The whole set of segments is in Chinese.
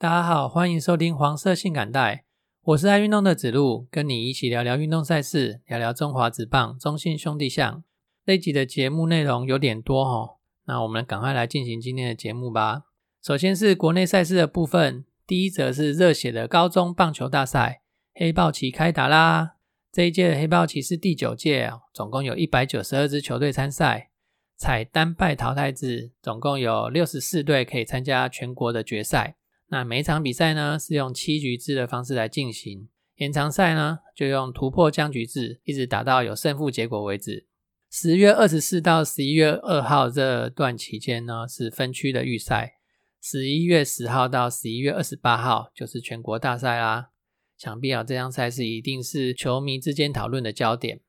大家好，欢迎收听黄色性感带，我是爱运动的子路，跟你一起聊聊运动赛事，聊聊中华职棒、中信兄弟象。这集的节目内容有点多哦，那我们赶快来进行今天的节目吧。首先是国内赛事的部分，第一则是热血的高中棒球大赛，黑豹旗开打啦！这一届的黑豹旗是第九届，总共有一百九十二支球队参赛，采单败淘汰制，总共有六十四队可以参加全国的决赛。那每一场比赛呢，是用七局制的方式来进行，延长赛呢就用突破僵局制，一直打到有胜负结果为止。十月二十四到十一月二号这段期间呢，是分区的预赛；十一月十号到十一月二十八号就是全国大赛啦。想必啊，这项赛事一定是球迷之间讨论的焦点。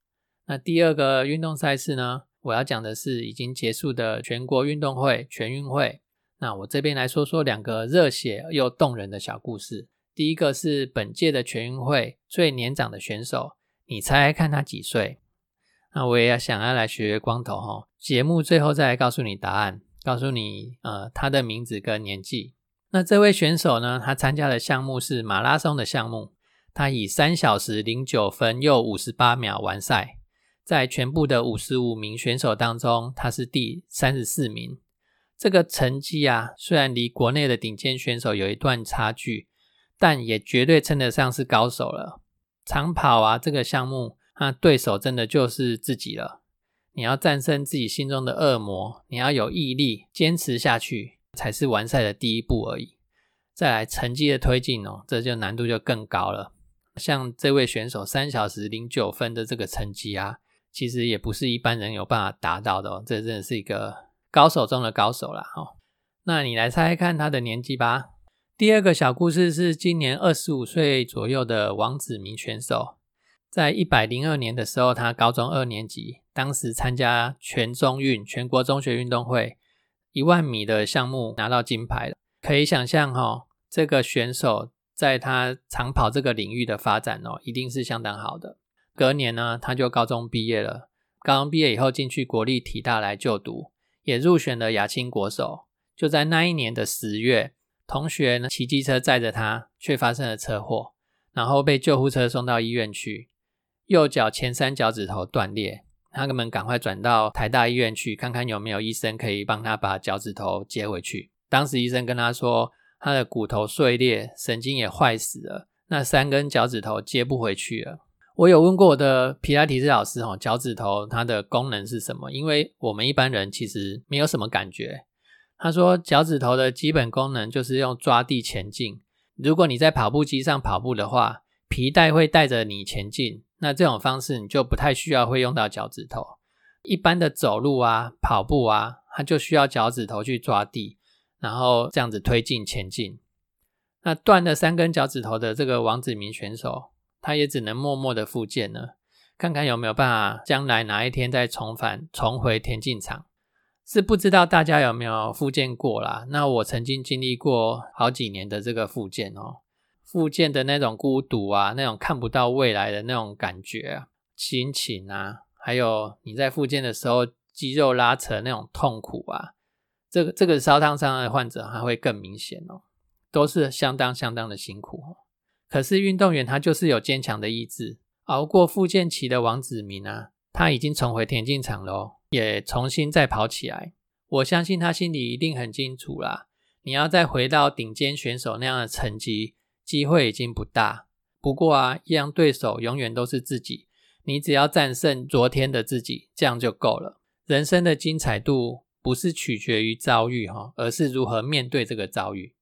那第二个运动赛事呢，我要讲的是已经结束的全国运动会全运会。那我这边来说说两个热血又动人的小故事。第一个是本届的全运会最年长的选手，你猜看他几岁？那我也要想要来学学光头哈。节目最后再来告诉你答案，告诉你呃他的名字跟年纪。那这位选手呢，他参加的项目是马拉松的项目，他以三小时零九分又五十八秒完赛，在全部的五十五名选手当中，他是第三十四名。这个成绩啊，虽然离国内的顶尖选手有一段差距，但也绝对称得上是高手了。长跑啊，这个项目，那对手真的就是自己了。你要战胜自己心中的恶魔，你要有毅力，坚持下去，才是完赛的第一步而已。再来成绩的推进哦，这就难度就更高了。像这位选手三小时零九分的这个成绩啊，其实也不是一般人有办法达到的哦。这真的是一个。高手中的高手了哈，那你来猜猜看他的年纪吧。第二个小故事是今年二十五岁左右的王子明选手，在一百零二年的时候，他高中二年级，当时参加全中运全国中学运动会一万米的项目拿到金牌了。可以想象哈，这个选手在他长跑这个领域的发展哦，一定是相当好的。隔年呢，他就高中毕业了，高中毕业以后进去国立体大来就读。也入选了亚青国手。就在那一年的十月，同学呢骑机车载着他，却发生了车祸，然后被救护车送到医院去，右脚前三脚趾头断裂。他们赶快转到台大医院去，看看有没有医生可以帮他把脚趾头接回去。当时医生跟他说，他的骨头碎裂，神经也坏死了，那三根脚趾头接不回去了。我有问过我的皮拉提斯老师，哈，脚趾头它的功能是什么？因为我们一般人其实没有什么感觉。他说，脚趾头的基本功能就是用抓地前进。如果你在跑步机上跑步的话，皮带会带着你前进，那这种方式你就不太需要会用到脚趾头。一般的走路啊、跑步啊，它就需要脚趾头去抓地，然后这样子推进前进。那断了三根脚趾头的这个王子明选手。他也只能默默的复健呢，看看有没有办法，将来哪一天再重返重回田径场。是不知道大家有没有复健过啦？那我曾经经历过好几年的这个复健哦，复健的那种孤独啊，那种看不到未来的那种感觉啊，心情啊，还有你在复健的时候肌肉拉扯那种痛苦啊，这个这个烧烫伤的患者还会更明显哦，都是相当相当的辛苦。可是运动员他就是有坚强的意志，熬过复健期的王子明啊，他已经重回田径场喽，也重新再跑起来。我相信他心里一定很清楚啦，你要再回到顶尖选手那样的成绩，机会已经不大。不过啊，一样对手永远都是自己，你只要战胜昨天的自己，这样就够了。人生的精彩度不是取决于遭遇哈，而是如何面对这个遭遇。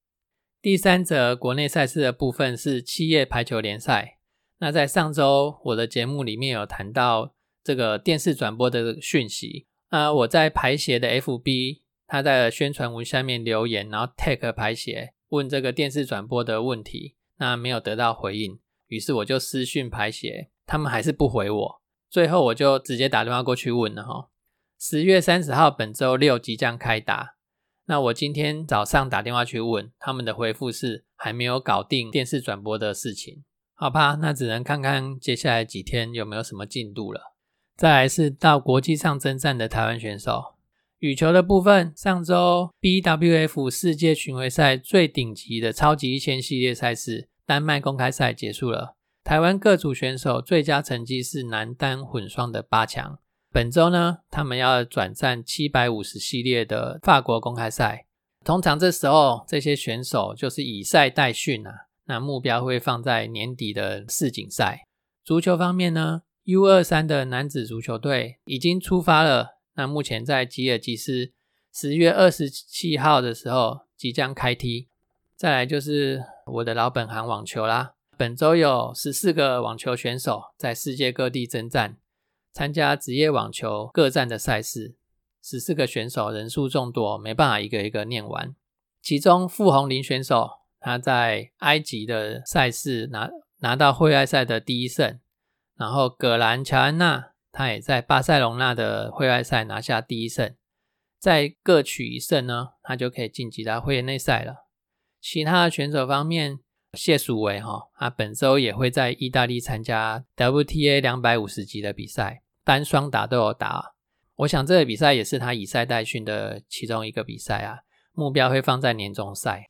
第三则国内赛事的部分是七叶排球联赛。那在上周我的节目里面有谈到这个电视转播的讯息。啊，我在排协的 FB，他在宣传文下面留言，然后 tag 排协问这个电视转播的问题，那没有得到回应，于是我就私讯排协，他们还是不回我。最后我就直接打电话过去问了哈，十月三十号本周六即将开打。那我今天早上打电话去问，他们的回复是还没有搞定电视转播的事情，好吧，那只能看看接下来几天有没有什么进度了。再来是到国际上征战的台湾选手，羽球的部分，上周 BWF 世界巡回赛最顶级的超级一千系列赛事丹麦公开赛结束了。台湾各组选手最佳成绩是男单混双的八强。本周呢，他们要转战七百五十系列的法国公开赛。通常这时候这些选手就是以赛代训啊，那目标会放在年底的世锦赛。足球方面呢，U 二三的男子足球队已经出发了。那目前在吉尔吉斯，十月二十七号的时候即将开踢。再来就是我的老本行网球啦。本周有十四个网球选手在世界各地征战，参加职业网球各站的赛事。十四个选手人数众多，没办法一个一个念完。其中傅红林选手他在埃及的赛事拿拿到会外赛的第一胜，然后葛兰乔安娜。他也在巴塞隆纳的会外赛拿下第一胜，再各取一胜呢，他就可以晋级到会内赛了。其他的选手方面，谢淑薇哈，啊本周也会在意大利参加 WTA 两百五十级的比赛，单双打都有打。我想这个比赛也是他以赛代训的其中一个比赛啊，目标会放在年终赛。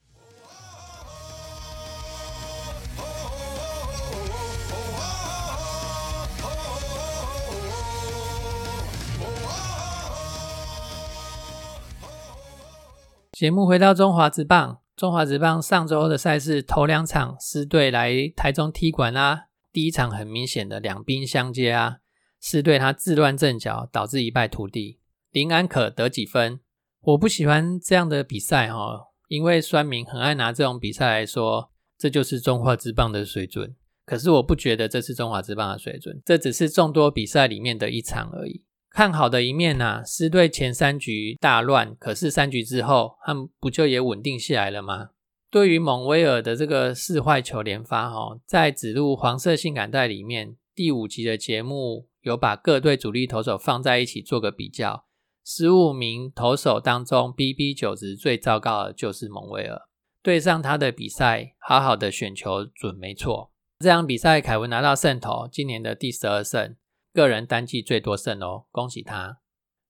节目回到中华职棒，中华职棒上周的赛事头两场狮队来台中踢馆啊，第一场很明显的两兵相接啊，狮队他自乱阵脚，导致一败涂地。林安可得几分？我不喜欢这样的比赛哈，因为酸民很爱拿这种比赛来说，这就是中华职棒的水准。可是我不觉得这是中华职棒的水准，这只是众多比赛里面的一场而已。看好的一面呐，狮队前三局大乱，可是三局之后，他们不就也稳定下来了吗？对于蒙威尔的这个四坏球连发，哈，在指路黄色性感带里面，第五集的节目有把各队主力投手放在一起做个比较，十五名投手当中，BB 九值最糟糕的就是蒙威尔。对上他的比赛，好好的选球准没错。这场比赛，凯文拿到胜投，今年的第十二胜。个人单季最多胜哦，恭喜他！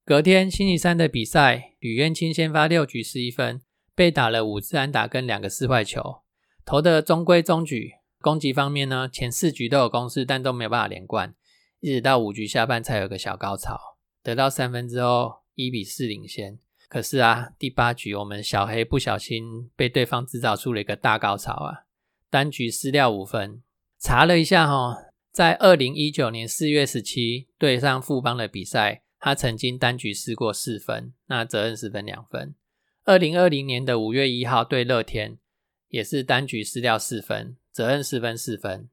隔天星期三的比赛，吕渊清先发六局失一分，被打了五次安打跟两个四坏球，投的中规中矩。攻击方面呢，前四局都有攻势，但都没有办法连贯，一直到五局下半才有个小高潮，得到三分之后一比四领先。可是啊，第八局我们小黑不小心被对方制造出了一个大高潮啊，单局失掉五分。查了一下哈。在二零一九年四月十七对上富邦的比赛，他曾经单局失过四分，那责任失分两分。二零二零年的五月一号对乐天，也是单局失掉四分，责任失分四分。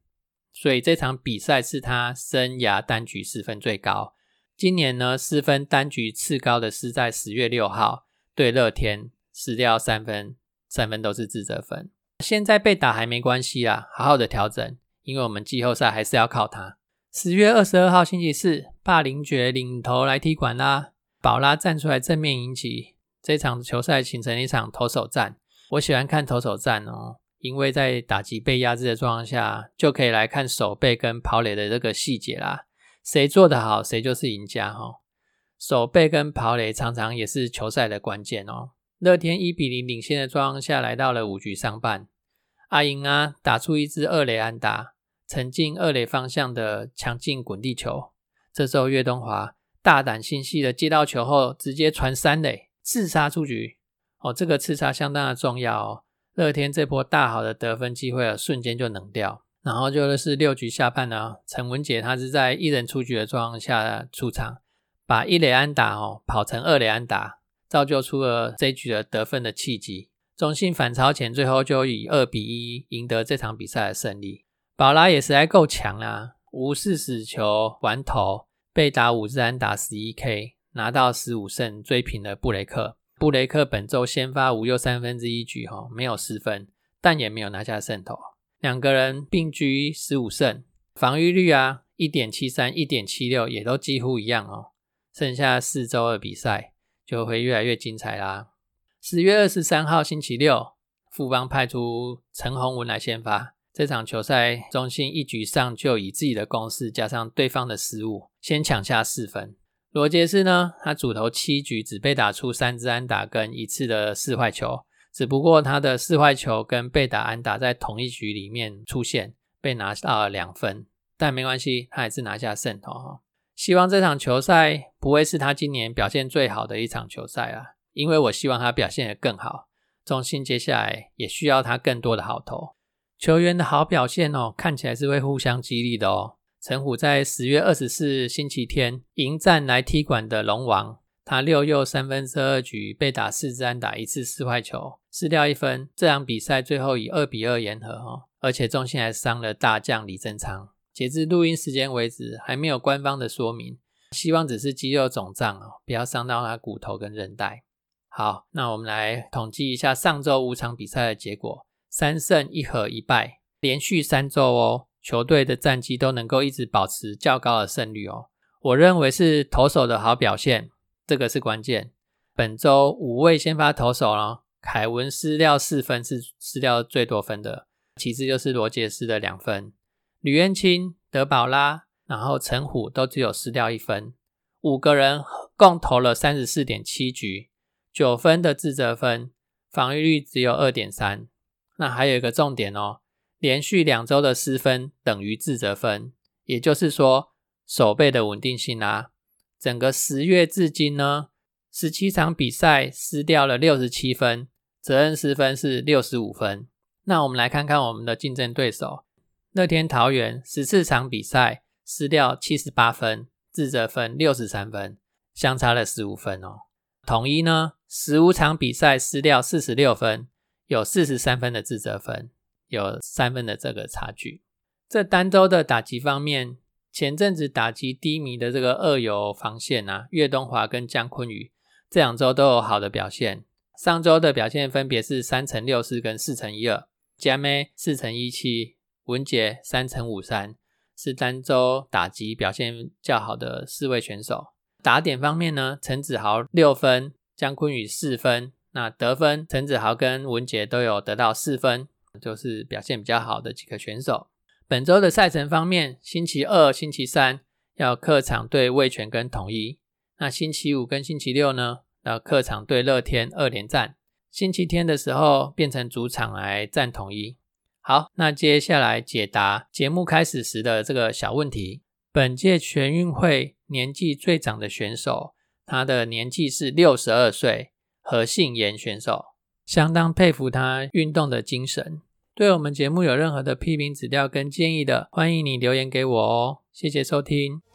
所以这场比赛是他生涯单局失分最高。今年呢，失分单局次高的是在十月六号对乐天失掉三分，三分都是自责分。现在被打还没关系啊，好好的调整。因为我们季后赛还是要靠他。十月二十二号星期四，霸凌爵领头来踢馆啦。宝拉站出来正面迎击，这场球赛形成一场投手战。我喜欢看投手战哦，因为在打击被压制的状况下，就可以来看手背跟跑垒的这个细节啦。谁做得好，谁就是赢家哈。手背跟跑垒常常也是球赛的关键哦。乐天一比零领先的状况下，来到了五局上半，阿英啊打出一支二垒安打。沉进二垒方向的强劲滚地球，这时候岳东华大胆心细的接到球后，直接传三垒，刺杀出局。哦，这个刺杀相当的重要哦。乐天这波大好的得分机会啊，瞬间就冷掉。然后就是六局下半呢，陈文杰他是在一人出局的状况下出场，把一垒安打哦跑成二垒安打，造就出了这局的得分的契机。中信反超前，最后就以二比一赢得这场比赛的胜利。宝拉也实在够强啦，无视死球完投，被打五支安打十一 K，拿到十五胜，追平了布雷克。布雷克本周先发五又三分之一局哈，没有失分，但也没有拿下胜投。两个人并居十五胜，防御率啊一点七三、一点七六也都几乎一样哦。剩下四周的比赛就会越来越精彩啦。十月二十三号星期六，富邦派出陈宏文来先发。这场球赛，中信一局上就以自己的攻势加上对方的失误，先抢下四分。罗杰斯呢，他主投七局只被打出三支安打跟一次的四坏球，只不过他的四坏球跟被打安打在同一局里面出现，被拿到了两分，但没关系，他还是拿下胜投哈。希望这场球赛不会是他今年表现最好的一场球赛啊，因为我希望他表现得更好。中信接下来也需要他更多的好投球员的好表现哦，看起来是会互相激励的哦。陈虎在十月二十四日星期天迎战来踢馆的龙王，他六又三分之二局被打四支安打一次四坏球，失掉一分。这场比赛最后以二比二言和哈，而且中心还伤了大将李正昌。截至录音时间为止，还没有官方的说明，希望只是肌肉肿胀哦，不要伤到他骨头跟韧带。好，那我们来统计一下上周五场比赛的结果：三胜一和一败，连续三周哦。球队的战绩都能够一直保持较高的胜率哦，我认为是投手的好表现，这个是关键。本周五位先发投手哦，凯文失掉四分，是失掉最多分的，其次就是罗杰斯的两分，吕彦青、德保拉，然后陈虎都只有失掉一分，五个人共投了三十四点七局，九分的自责分，防御率只有二点三。那还有一个重点哦。连续两周的失分等于自责分，也就是说手背的稳定性啊。整个十月至今呢，十七场比赛失掉了六十七分，责任失分是六十五分。那我们来看看我们的竞争对手乐天桃园，十四场比赛失掉七十八分，自责分六十三分，相差了十五分哦。统一呢，十五场比赛失掉四十六分，有四十三分的自责分。有三分的这个差距。这单周的打击方面，前阵子打击低迷的这个二游防线啊，岳东华跟江坤宇这两周都有好的表现。上周的表现分别是三乘六四跟四乘一二，加妹四乘一七，文杰三乘五三，是单周打击表现较好的四位选手。打点方面呢，陈子豪六分，江坤宇四分，那得分陈子豪跟文杰都有得到四分。就是表现比较好的几个选手。本周的赛程方面，星期二、星期三要客场对味全跟统一。那星期五跟星期六呢，要客场对乐天二连战。星期天的时候变成主场来战统一。好，那接下来解答节目开始时的这个小问题。本届全运会年纪最长的选手，他的年纪是六十二岁，何信言选手，相当佩服他运动的精神。对我们节目有任何的批评指教跟建议的，欢迎你留言给我哦。谢谢收听。